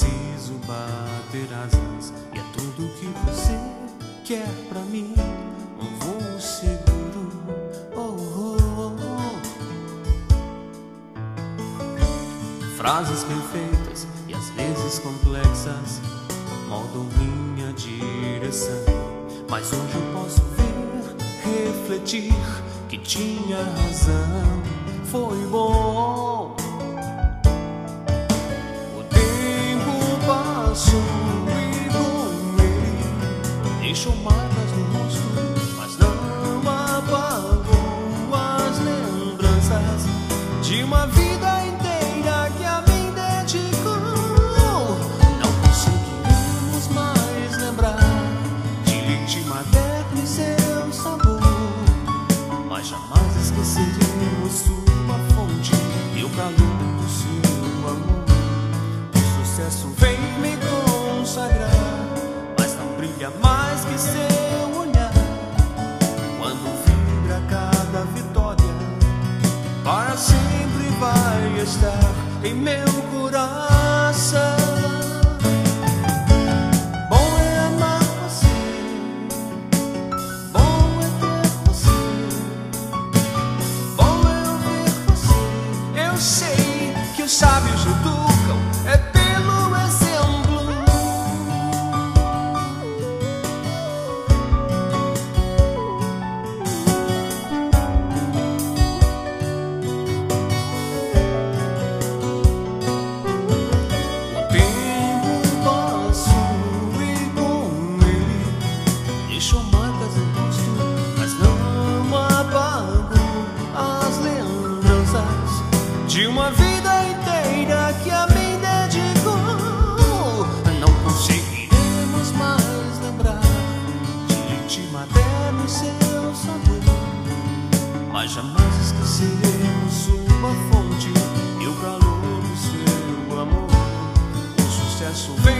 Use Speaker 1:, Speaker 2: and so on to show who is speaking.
Speaker 1: preciso bater asas E é tudo o que você quer pra mim. Um voo seguro oh, oh, oh. Frases perfeitas e às vezes complexas Moldam minha direção. Mas hoje eu posso ver, refletir Que tinha razão, foi bom. azul e do meio deixam marcas no rosto, mas não apagou as lembranças de uma vida inteira. seu olhar quando vibra cada vitória. Para sempre vai estar em meu coração. mas jamais esqueceremos sua fonte e o calor do seu amor. O sucesso vem.